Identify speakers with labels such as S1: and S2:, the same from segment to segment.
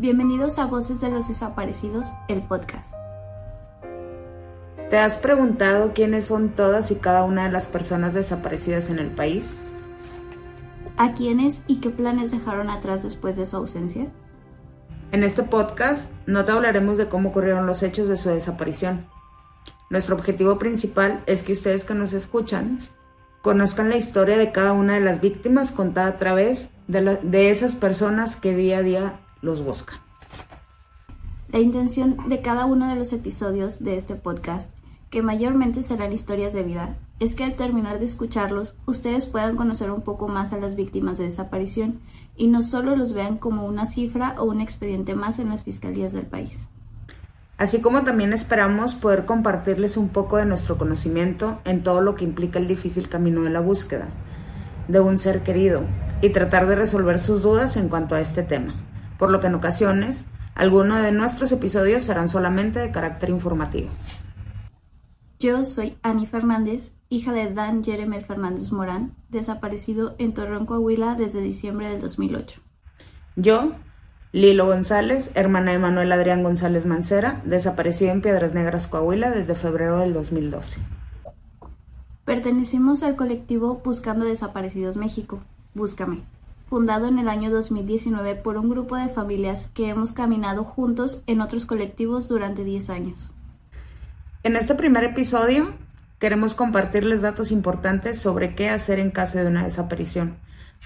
S1: Bienvenidos a Voces de los Desaparecidos, el podcast.
S2: ¿Te has preguntado quiénes son todas y cada una de las personas desaparecidas en el país?
S1: ¿A quiénes y qué planes dejaron atrás después de su ausencia?
S2: En este podcast no te hablaremos de cómo ocurrieron los hechos de su desaparición. Nuestro objetivo principal es que ustedes que nos escuchan conozcan la historia de cada una de las víctimas contada a través de, de esas personas que día a día los buscan.
S1: La intención de cada uno de los episodios de este podcast, que mayormente serán historias de vida, es que al terminar de escucharlos, ustedes puedan conocer un poco más a las víctimas de desaparición y no solo los vean como una cifra o un expediente más en las fiscalías del país.
S2: Así como también esperamos poder compartirles un poco de nuestro conocimiento en todo lo que implica el difícil camino de la búsqueda de un ser querido y tratar de resolver sus dudas en cuanto a este tema, por lo que en ocasiones algunos de nuestros episodios serán solamente de carácter informativo.
S1: Yo soy Ani Fernández, hija de Dan Jeremel Fernández Morán, desaparecido en Torreón, Coahuila desde diciembre del 2008.
S2: Yo Lilo González, hermana de Manuel Adrián González Mancera, desaparecida en Piedras Negras, Coahuila, desde febrero del 2012.
S1: Pertenecimos al colectivo Buscando Desaparecidos México, Búscame, fundado en el año 2019 por un grupo de familias que hemos caminado juntos en otros colectivos durante 10 años.
S2: En este primer episodio queremos compartirles datos importantes sobre qué hacer en caso de una desaparición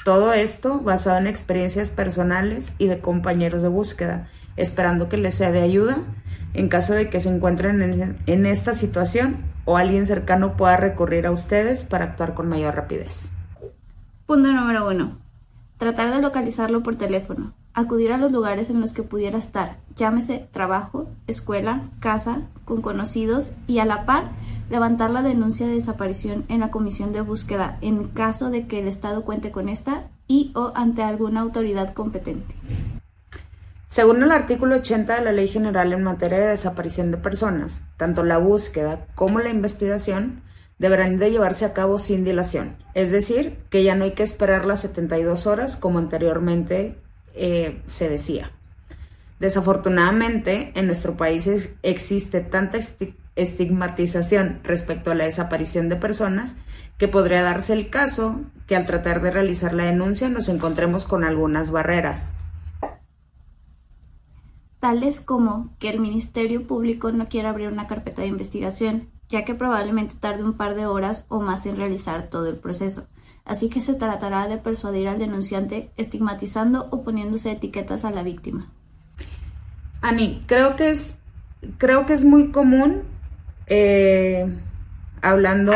S2: todo esto basado en experiencias personales y de compañeros de búsqueda, esperando que les sea de ayuda en caso de que se encuentren en, esta situación o alguien cercano pueda recurrir a ustedes para actuar con mayor rapidez.
S1: Punto número uno. Tratar de localizarlo por teléfono. Acudir a los lugares en los que pudiera estar, llámese trabajo, escuela, casa, con conocidos y a la par levantar la denuncia de desaparición en la comisión de búsqueda en caso de que el Estado cuente con esta y o ante alguna autoridad competente.
S2: Según el artículo 80 de la Ley General en materia de desaparición de personas, tanto la búsqueda como la investigación deberán de llevarse a cabo sin dilación, es decir, que ya no hay que esperar las 72 horas como anteriormente eh, se decía. Desafortunadamente, en nuestro país existe tanta estigmatización respecto a la desaparición de personas que podría darse el caso que al tratar de realizar la denuncia nos encontremos con algunas barreras.
S1: Tales como que el Ministerio Público no quiera abrir una carpeta de investigación, ya que probablemente tarde un par de horas o más en realizar todo el proceso. Así que se tratará de persuadir al denunciante estigmatizando o poniéndose etiquetas a la víctima.
S2: Ani, creo que es, creo que es muy común eh, hablando,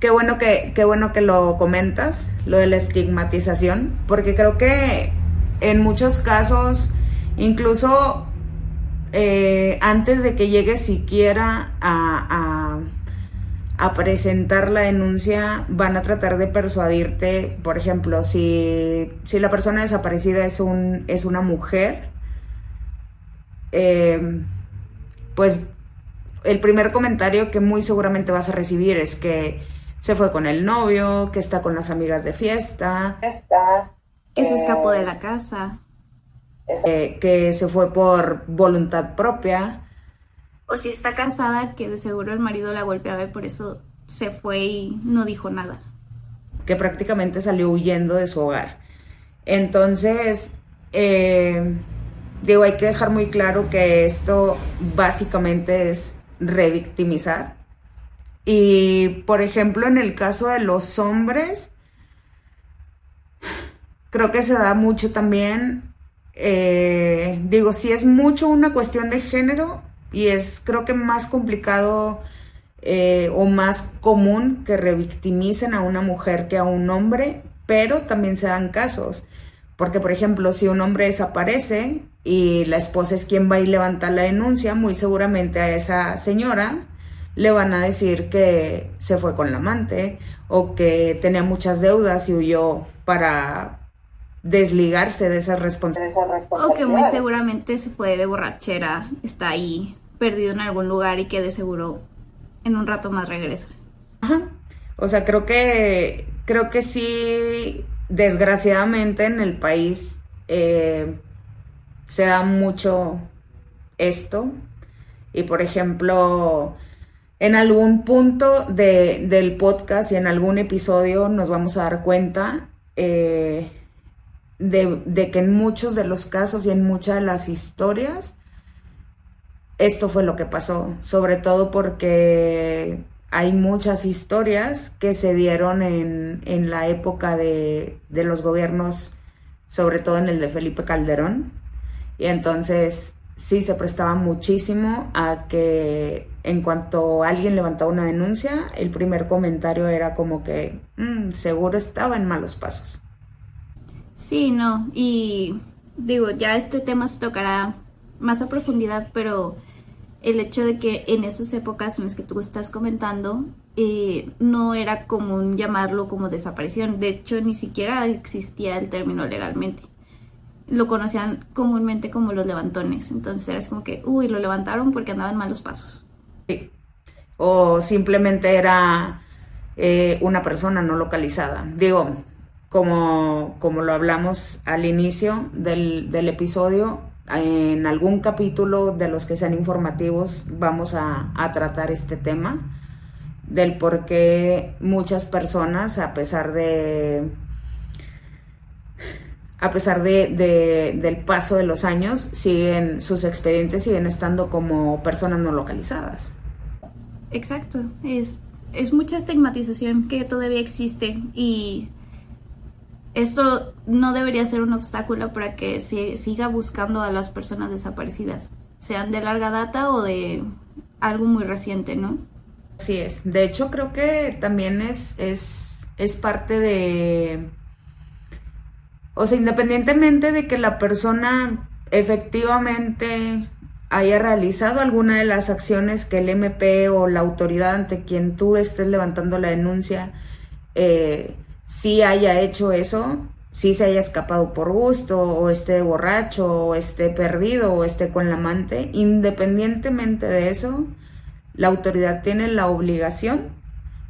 S2: qué bueno que, qué bueno que lo comentas, lo de la estigmatización, porque creo que en muchos casos, incluso eh, antes de que llegues siquiera a, a, presentar la denuncia, van a tratar de persuadirte, por ejemplo, si, si la persona desaparecida es, un, es una mujer, eh, pues el primer comentario que muy seguramente vas a recibir es que se fue con el novio, que está con las amigas de fiesta,
S1: que se escapó de la casa,
S2: eh, que se fue por voluntad propia.
S1: O si está casada, que de seguro el marido la golpeaba y por eso se fue y no dijo nada.
S2: Que prácticamente salió huyendo de su hogar. Entonces, eh, digo, hay que dejar muy claro que esto básicamente es revictimizar. Y, por ejemplo, en el caso de los hombres, creo que se da mucho también, eh, digo, si es mucho una cuestión de género y es creo que más complicado eh, o más común que revictimicen a una mujer que a un hombre, pero también se dan casos. Porque, por ejemplo, si un hombre desaparece y la esposa es quien va y levanta la denuncia, muy seguramente a esa señora le van a decir que se fue con la amante o que tenía muchas deudas y huyó para desligarse de esas responsabilidades.
S1: O que muy seguramente se fue de borrachera, está ahí perdido en algún lugar y que de seguro en un rato más regresa.
S2: Ajá. O sea, creo que creo que sí, desgraciadamente en el país eh, se da mucho esto. Y por ejemplo, en algún punto del podcast y en algún episodio nos vamos a dar cuenta eh, de, que en muchos de los casos y en muchas de las historias, esto fue lo que pasó, sobre todo porque hay muchas historias que se dieron en, en la época de, de los gobiernos, sobre todo en el de Felipe Calderón, y entonces sí se prestaba muchísimo a que en cuanto alguien levantaba una denuncia, el primer comentario era como que mm, seguro estaba en malos pasos.
S1: Sí, no, y digo, ya este tema se tocará más a profundidad, pero el hecho de que en esas épocas en las que tú estás comentando, eh, no era común llamarlo como desaparición. De hecho, ni siquiera existía el término legalmente lo conocían comúnmente como los levantones. Entonces era como que, uy, lo levantaron porque andaban malos pasos.
S2: Sí. O simplemente era eh, una persona no localizada. Digo, como, como lo hablamos al inicio del, del, episodio, en algún capítulo de los que sean informativos vamos a, a tratar este tema del por qué muchas personas, a pesar de a pesar de, del paso de los años, siguen, sus expedientes siguen estando como personas no localizadas.
S1: Exacto, es, es mucha estigmatización que todavía existe y esto no debería ser un obstáculo para que siga buscando a las personas desaparecidas, sean de larga data o de algo muy reciente, ¿no?
S2: Así es. De hecho, creo que también es, es, es parte de o sea, independientemente de que la persona efectivamente haya realizado alguna de las acciones que el MP o la autoridad ante quien tú estés levantando la denuncia eh, sí haya hecho eso, sí se haya escapado por gusto, o esté borracho, o esté perdido, o esté con la amante, independientemente de eso, la autoridad tiene la obligación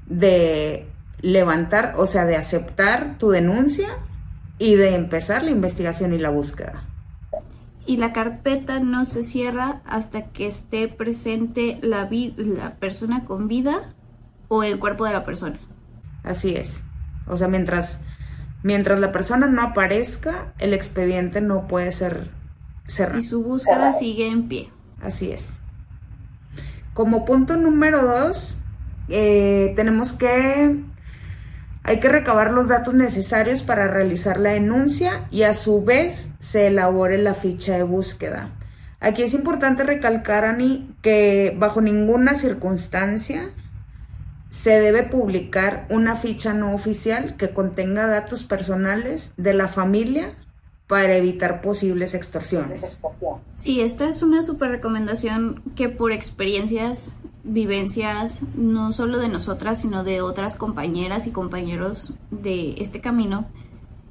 S2: de levantar, o sea, de aceptar tu denuncia y de empezar la investigación y la búsqueda.
S1: Y la carpeta no se cierra hasta que esté presente la, la persona con vida o el cuerpo de la persona.
S2: Así es. O sea, mientras, mientras la persona no aparezca, el expediente no puede ser cerrado.
S1: Y su búsqueda sigue en pie.
S2: Así es. Como punto número dos, eh, tenemos que hay que recabar los datos necesarios para realizar la denuncia y a su vez se elabore la ficha de búsqueda. Aquí es importante recalcar, Ani, que bajo ninguna circunstancia se debe publicar una ficha no oficial que contenga datos personales de la familia para evitar posibles extorsiones.
S1: Sí, esta es una super recomendación que por experiencias vivencias no solo de nosotras, sino de otras compañeras y compañeros de este camino,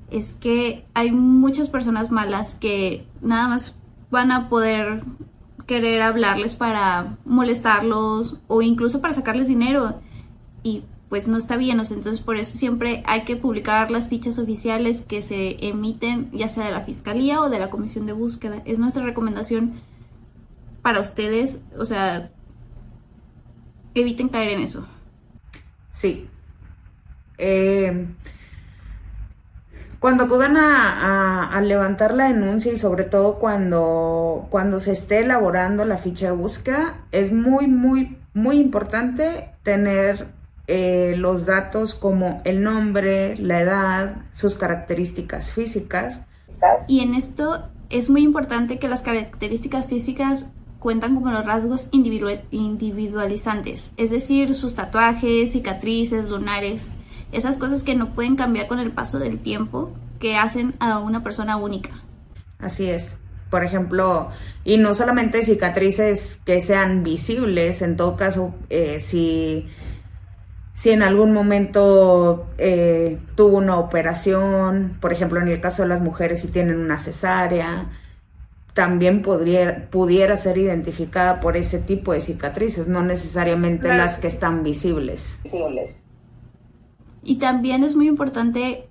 S1: es que hay muchas personas malas que nada más van a poder querer hablarles para molestarlos o incluso para sacarles dinero y pues no está bien, entonces por eso siempre hay que publicar las fichas oficiales que se emiten ya sea de la fiscalía o de la comisión de búsqueda. Es nuestra recomendación para ustedes, o sea, eviten caer en eso.
S2: Sí. Eh, cuando acudan a, levantar la denuncia y sobre todo cuando, cuando se esté elaborando la ficha de búsqueda, es muy, muy, muy importante tener eh, los datos como el nombre, la edad, sus características físicas.
S1: Y en esto es muy importante que las características físicas cuentan como los rasgos individualizantes, es decir, sus tatuajes, cicatrices, lunares, esas cosas que no pueden cambiar con el paso del tiempo, que hacen a una persona única.
S2: Así es. Por ejemplo, y no solamente cicatrices que sean visibles, en todo caso, eh, si, si en algún momento eh, tuvo una operación, por ejemplo, en el caso de las mujeres, si tienen una cesárea, también podría, pudiera ser identificada por ese tipo de cicatrices, no necesariamente las que están visibles.
S1: Y también es muy importante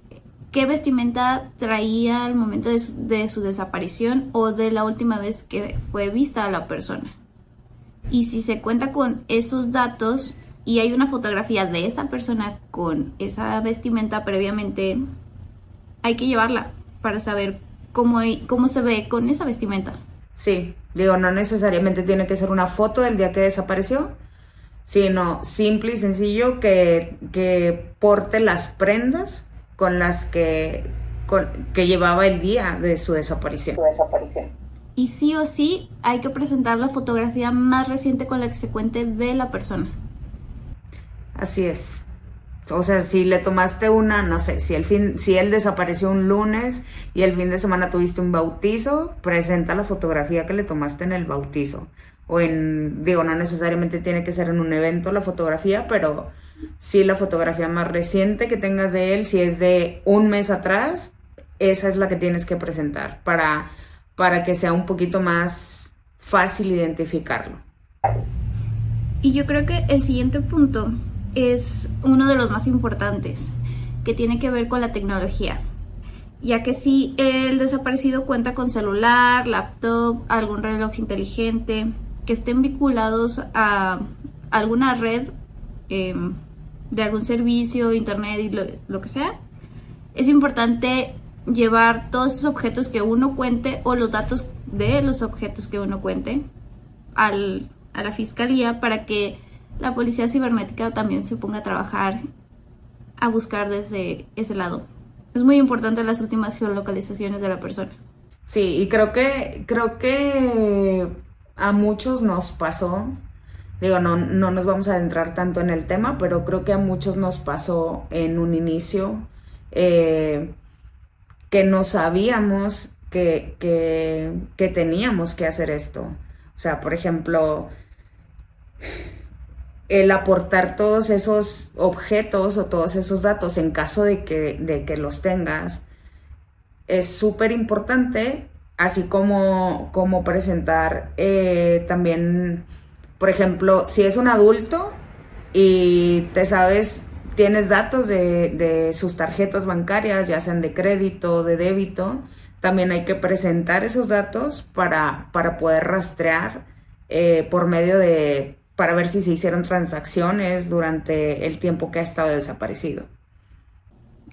S1: qué vestimenta traía al momento de su, de su, desaparición o de la última vez que fue vista a la persona. Y si se cuenta con esos datos y hay una fotografía de esa persona con esa vestimenta previamente, hay que llevarla para saber cómo, cómo se ve con esa vestimenta.
S2: Sí, digo, no necesariamente tiene que ser una foto del día que desapareció, sino simple y sencillo que, que porte las prendas con las que, que llevaba el día de su desaparición. su desaparición.
S1: Y sí o sí hay que presentar la fotografía más reciente con la que se cuente de la persona.
S2: Así es. O sea, si le tomaste una, no sé, si el fin, si él desapareció un lunes y el fin de semana tuviste un bautizo, presenta la fotografía que le tomaste en el bautizo. O en, digo, no necesariamente tiene que ser en un evento la fotografía, pero si la fotografía más reciente que tengas de él, si es de un mes atrás, esa es la que tienes que presentar para, para que sea un poquito más fácil identificarlo.
S1: Y yo creo que el siguiente punto es uno de los más importantes, que tiene que ver con la tecnología. Ya que si el desaparecido cuenta con celular, laptop, algún reloj inteligente, que estén vinculados a alguna red em, de algún servicio, internet y lo, que sea, es importante llevar todos esos objetos que uno cuente o los datos de los objetos que uno cuente al, a la fiscalía para que la policía cibernética también se ponga a trabajar a buscar desde ese lado. Es muy importante las últimas geolocalizaciones de la persona.
S2: Sí, y creo que creo que a muchos nos pasó Digo, no, no nos vamos a adentrar tanto en el tema, pero creo que a muchos nos pasó en un inicio eh, que no sabíamos que, que, teníamos que hacer esto. O sea, por ejemplo, el aportar todos esos objetos o todos esos datos en caso de que, de que los tengas es súper importante, así como, como presentar eh, también por ejemplo, si es un adulto y te sabes, tienes datos de, sus tarjetas bancarias, ya sean de crédito, de débito, también hay que presentar esos datos para, para poder rastrear eh, por medio de, para ver si se hicieron transacciones durante el tiempo que ha estado desaparecido.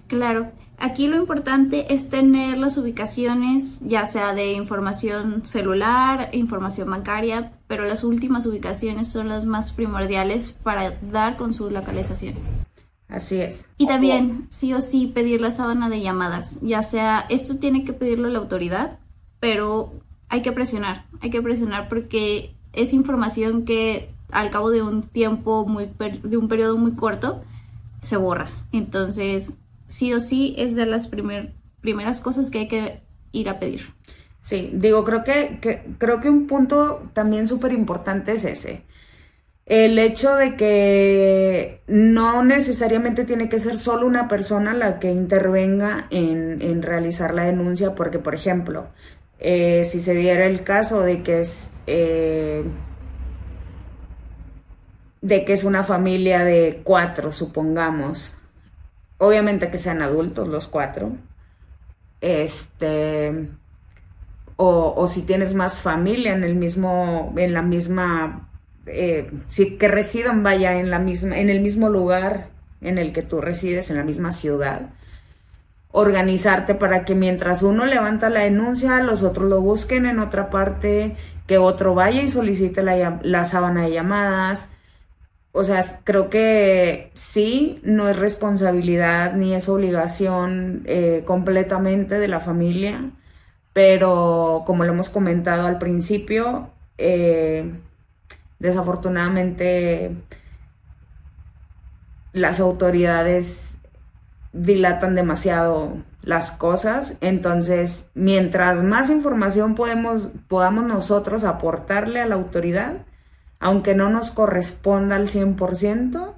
S1: Claro, Aquí lo importante es tener las ubicaciones, ya sea de información celular, información bancaria, pero las últimas ubicaciones son las más primordiales para dar con su localización.
S2: Así es.
S1: Y también, sí o sí, pedir la sábana de llamadas, ya sea, esto tiene que pedirlo la autoridad, pero hay que presionar, hay que presionar porque es información que al cabo de un tiempo muy, de un periodo muy corto, se borra. Entonces, sí o sí es de las primeras cosas que hay que ir a pedir.
S2: Sí, digo, creo que, creo que un punto también súper importante es ese. El hecho de que no necesariamente tiene que ser solo una persona la que intervenga en, realizar la denuncia, porque, por ejemplo, eh, si se diera el caso de que es eh, de que es una familia de cuatro, supongamos, obviamente que sean adultos los cuatro, este, o, si tienes más familia en el mismo, en la misma, eh, si que residan, vaya, en la misma, en el mismo lugar en el que tú resides, en la misma ciudad, organizarte para que mientras uno levanta la denuncia, los otros lo busquen en otra parte, que otro vaya y solicite la, la sábana de llamadas, o sea, creo que sí, no es responsabilidad ni es obligación eh, completamente de la familia, pero como lo hemos comentado al principio, eh, desafortunadamente las autoridades dilatan demasiado las cosas, entonces mientras más información podemos, podamos nosotros aportarle a la autoridad, aunque no nos corresponda al 100%,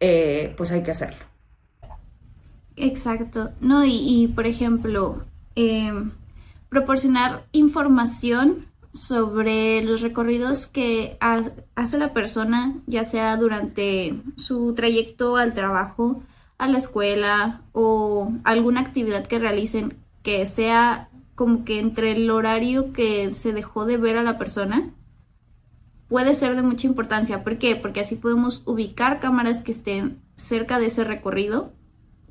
S2: eh, pues hay que hacerlo.
S1: Exacto. No, y, por ejemplo, em, proporcionar información sobre los recorridos que hace la persona, ya sea durante su trayecto al trabajo, a la escuela o alguna actividad que realicen que sea como que entre el horario que se dejó de ver a la persona, puede ser de mucha importancia. ¿Por qué? Porque así podemos ubicar cámaras que estén cerca de ese recorrido.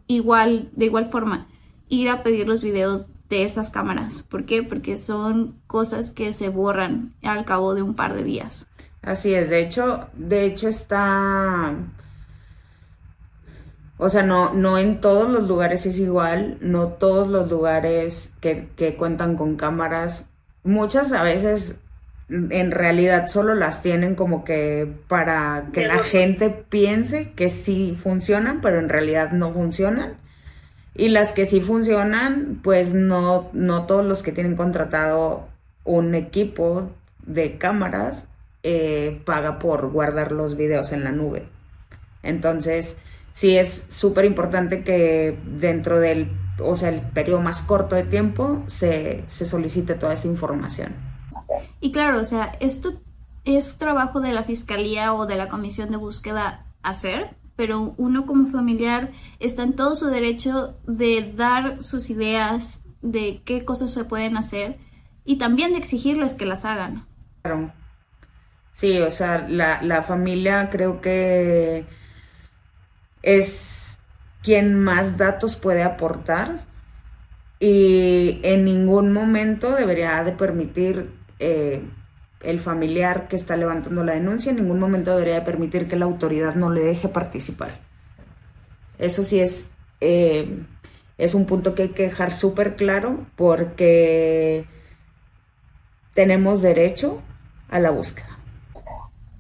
S1: Igual, de igual forma, ir a pedir los videos de esas cámaras. ¿Por qué? Porque son cosas que se borran al cabo de un par de días.
S2: Así es, de hecho, de hecho está o sea, no, no en todos los lugares es igual, no todos los lugares que, que cuentan con cámaras, muchas a veces en realidad solo las tienen como que para que la gente piense que sí funcionan, pero en realidad no funcionan. Y las que sí funcionan, pues no, no todos los que tienen contratado un equipo de cámaras eh, paga por guardar los videos en la nube. Entonces, sí es súper importante que dentro del, o sea, el periodo más corto de tiempo se, se solicite toda esa información.
S1: Y claro, o sea, esto es trabajo de la fiscalía o de la comisión de búsqueda hacer, pero uno como familiar está en todo su derecho de dar sus ideas de qué cosas se pueden hacer y también de exigirles que las hagan.
S2: Claro. Sí, o sea, la, la familia creo que es quien más datos puede aportar y en ningún momento debería de permitir eh, el familiar que está levantando la denuncia, en ningún momento debería de permitir que la autoridad no le deje participar. Eso sí es, eh, es un punto que hay que dejar súper claro porque tenemos derecho a la búsqueda.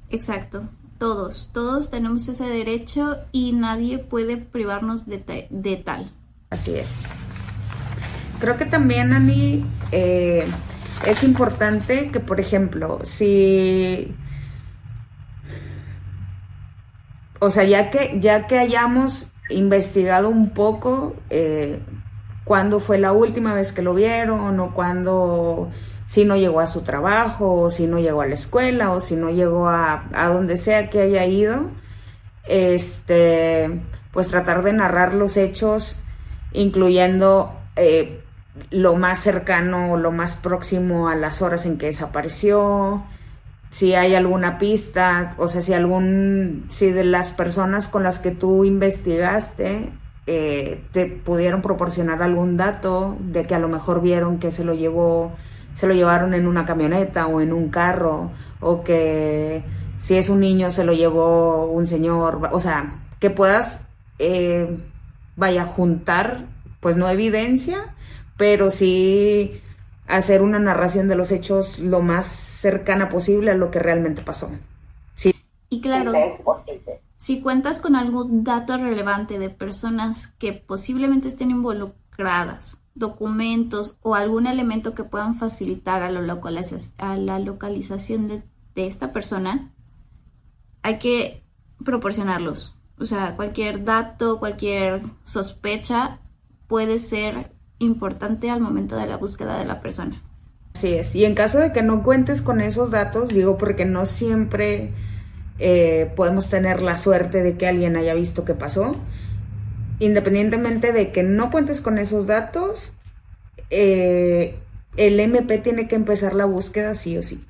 S1: Exacto todos, todos tenemos ese derecho y nadie puede privarnos de, de tal.
S2: Así es. Creo que también, Ani, eh, es importante que, por ejemplo, si... O sea, ya que, ya que hayamos investigado un poco eh, cuándo fue la última vez que lo vieron o cuándo si no llegó a su trabajo, o si no llegó a la escuela, o si no llegó a, donde sea que haya ido, este, pues tratar de narrar los hechos, incluyendo eh, lo más cercano, lo más próximo a las horas en que desapareció, si hay alguna pista, o sea, si algún, si de las personas con las que tú investigaste eh, te pudieron proporcionar algún dato de que a lo mejor vieron que se lo llevó se lo llevaron en una camioneta o en un carro, o que si es un niño se lo llevó un señor, o sea, que puedas, eh, vaya, juntar, pues no evidencia, pero sí hacer una narración de los hechos lo más cercana posible a lo que realmente pasó. Sí.
S1: Y claro, si cuentas con algún dato relevante de personas que posiblemente estén involucradas documentos o algún elemento que puedan facilitar a, la localización de, esta persona, hay que proporcionarlos. O sea, cualquier dato, cualquier sospecha puede ser importante al momento de la búsqueda de la persona.
S2: Así es. Y en caso de que no cuentes con esos datos, digo porque no siempre eh, podemos tener la suerte de que alguien haya visto qué pasó independientemente de que no cuentes con esos datos, eh, el MP tiene que empezar la búsqueda sí o sí.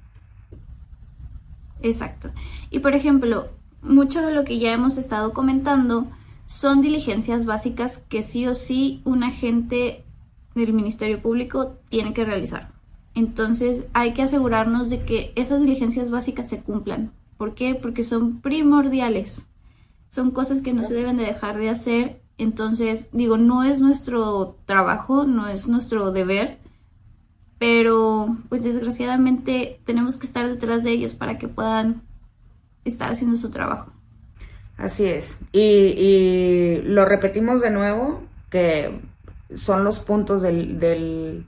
S1: Exacto. Y por ejemplo, mucho de lo que ya hemos estado comentando son diligencias básicas que sí o sí un agente del Ministerio Público tiene que realizar. Entonces hay que asegurarnos de que esas diligencias básicas se cumplan. ¿Por qué? Porque son primordiales. Son cosas que no se deben de dejar de hacer entonces, digo, no es nuestro trabajo, no es nuestro deber, pero pues desgraciadamente tenemos que estar detrás de ellos para que puedan estar haciendo su trabajo.
S2: Así es. Y, lo repetimos de nuevo, que son los puntos del, del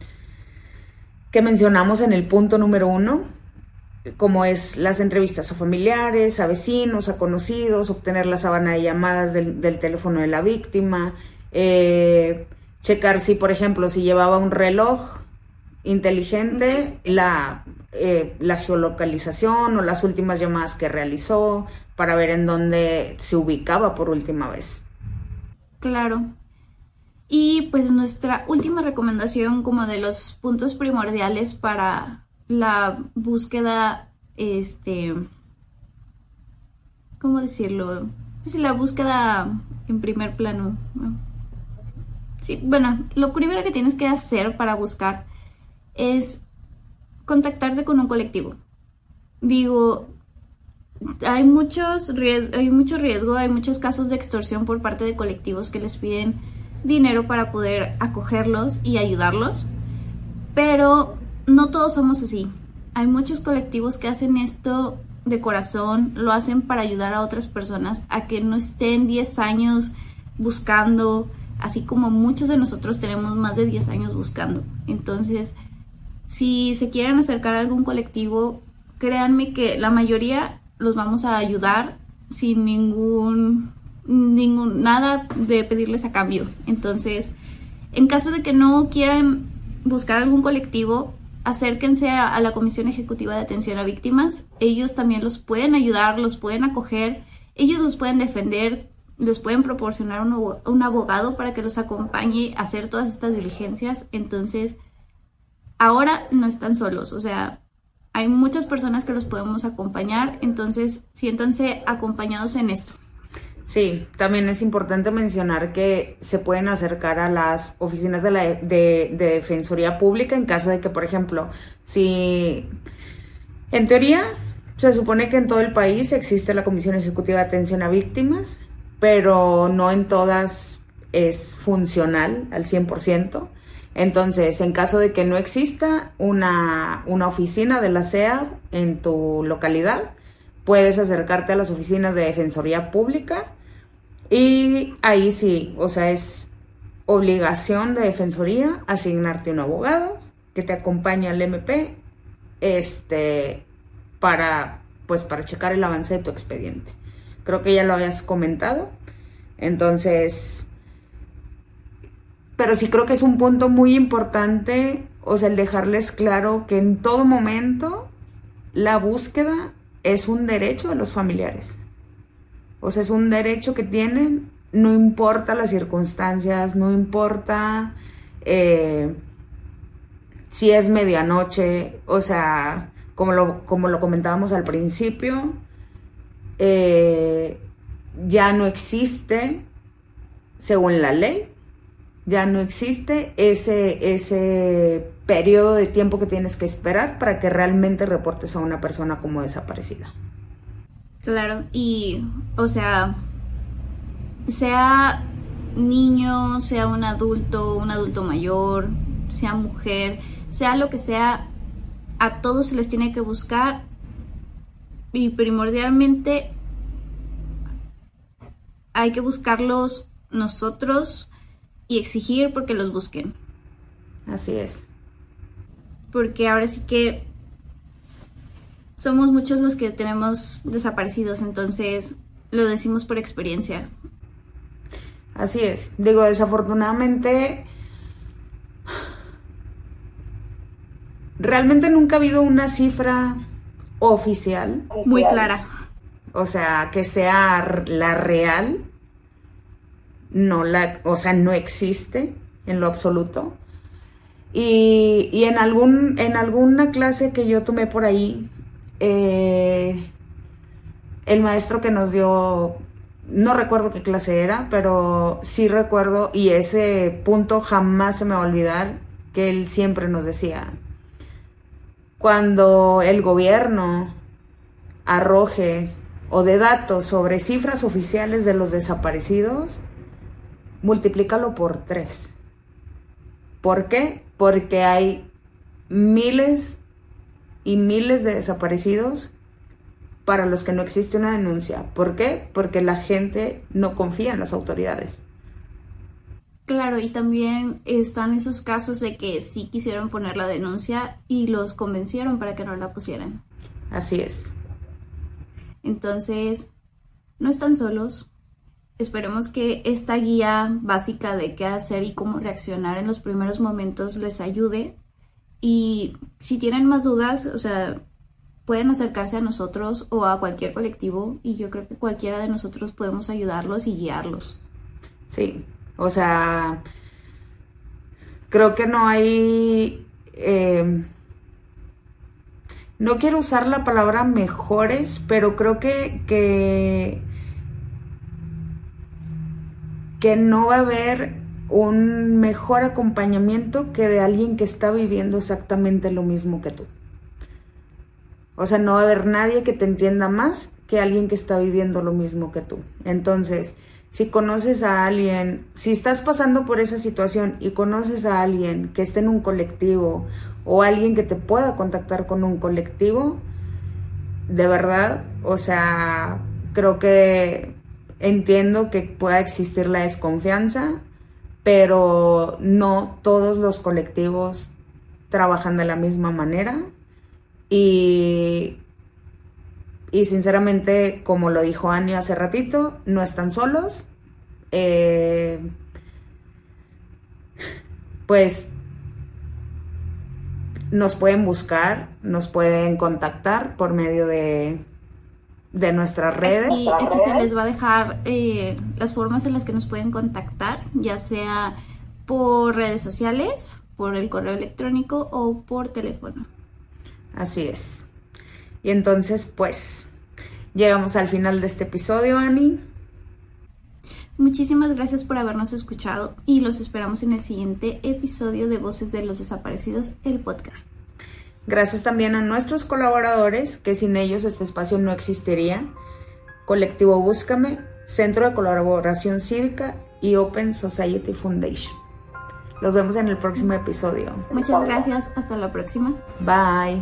S2: que mencionamos en el punto número uno, como es las entrevistas a familiares, a vecinos, a conocidos, obtener la sábana de llamadas del, teléfono de la víctima, eh, checar si, por ejemplo, si llevaba un reloj inteligente, la, eh, la geolocalización o las últimas llamadas que realizó para ver en dónde se ubicaba por última vez.
S1: Claro. Y pues nuestra última recomendación como de los puntos primordiales para la búsqueda, este, ¿cómo decirlo? Pues la búsqueda en primer plano. Sí, bueno, lo primero que tienes que hacer para buscar es contactarte con un colectivo. Digo, hay muchos hay mucho riesgo, hay muchos casos de extorsión por parte de colectivos que les piden dinero para poder acogerlos y ayudarlos, pero no todos somos así. Hay muchos colectivos que hacen esto de corazón, lo hacen para ayudar a otras personas a que no estén 10 años buscando, así como muchos de nosotros tenemos más de 10 años buscando. Entonces, si se quieren acercar a algún colectivo, créanme que la mayoría los vamos a ayudar sin ningún, ningún nada de pedirles a cambio. Entonces, en caso de que no quieran buscar algún colectivo, acérquense a, la Comisión Ejecutiva de Atención a Víctimas. Ellos también los pueden ayudar, los pueden acoger, ellos los pueden defender, les pueden proporcionar un, un abogado para que los acompañe a hacer todas estas diligencias. Entonces, ahora no están solos, o sea, hay muchas personas que los podemos acompañar, entonces siéntanse acompañados en esto.
S2: Sí, también es importante mencionar que se pueden acercar a las oficinas de, la, de, Defensoría Pública en caso de que, por ejemplo, si en teoría se supone que en todo el país existe la Comisión Ejecutiva de Atención a Víctimas, pero no en todas es funcional al 100%. Entonces, en caso de que no exista una, oficina de la CEA en tu localidad, puedes acercarte a las oficinas de Defensoría Pública y ahí sí, o sea, es obligación de Defensoría asignarte un abogado que te acompañe al MP este, para, pues, para checar el avance de tu expediente. Creo que ya lo habías comentado. Entonces, pero sí creo que es un punto muy importante, o sea, el dejarles claro que en todo momento la búsqueda es un derecho de los familiares. O sea, es un derecho que tienen, no importa las circunstancias, no importa eh, si es medianoche, o sea, como lo, como lo comentábamos al principio, eh, ya no existe, según la ley, ya no existe ese, ese periodo de tiempo que tienes que esperar para que realmente reportes a una persona como desaparecida.
S1: Claro, y o sea, sea niño, sea un adulto, un adulto mayor, sea mujer, sea lo que sea, a todos se les tiene que buscar y primordialmente hay que buscarlos nosotros y exigir porque los busquen.
S2: Así es.
S1: Porque ahora sí que somos muchos los que tenemos desaparecidos, entonces lo decimos por experiencia.
S2: Así es. Digo, desafortunadamente, realmente nunca ha habido una cifra oficial.
S1: Muy clara.
S2: O sea, que sea la real no la, o sea, no existe en lo absoluto. Y, y en, algún, en alguna clase que yo tomé por ahí, eh, el maestro que nos dio, no recuerdo qué clase era, pero sí recuerdo, y ese punto jamás se me va a olvidar, que él siempre nos decía, cuando el gobierno arroje o de datos sobre cifras oficiales de los desaparecidos, multiplícalo por tres. ¿Por qué? Porque hay miles y miles de desaparecidos para los que no existe una denuncia. ¿Por qué? Porque la gente no confía en las autoridades.
S1: Claro, y también están esos casos de que sí quisieron poner la denuncia y los convencieron para que no la pusieran.
S2: Así es.
S1: Entonces, no están solos, Esperemos que esta guía básica de qué hacer y cómo reaccionar en los primeros momentos les ayude. Y si tienen más dudas, o sea, pueden acercarse a nosotros o a cualquier colectivo y yo creo que cualquiera de nosotros podemos ayudarlos y guiarlos.
S2: Sí, o sea, creo que no hay... Eh, no quiero usar la palabra mejores, pero creo que, que, que no va a haber un mejor acompañamiento que de alguien que está viviendo exactamente lo mismo que tú. O sea, no va a haber nadie que te entienda más que alguien que está viviendo lo mismo que tú. Entonces, si conoces a alguien, si estás pasando por esa situación y conoces a alguien que esté en un colectivo o alguien que te pueda contactar con un colectivo, de verdad, o sea, creo que entiendo que pueda existir la desconfianza, pero no todos los colectivos trabajan de la misma manera y, y sinceramente, como lo dijo Annie hace ratito, no están solos. Eh, pues nos pueden buscar, nos pueden contactar por medio de, de nuestras redes.
S1: Y aquí se les va a dejar eh, las formas en las que nos pueden contactar, ya sea por redes sociales, por el correo electrónico o por teléfono.
S2: Así es. Y entonces, pues, llegamos al final de este episodio, Ani.
S1: Muchísimas gracias por habernos escuchado y los esperamos en el siguiente episodio de Voces de los Desaparecidos, el podcast.
S2: Gracias también a nuestros colaboradores, que sin ellos este espacio no existiría. Colectivo Búscame, Centro de Colaboración Cívica y Open Society Foundation. Los vemos en el próximo episodio.
S1: Muchas gracias, hasta la próxima.
S2: Bye.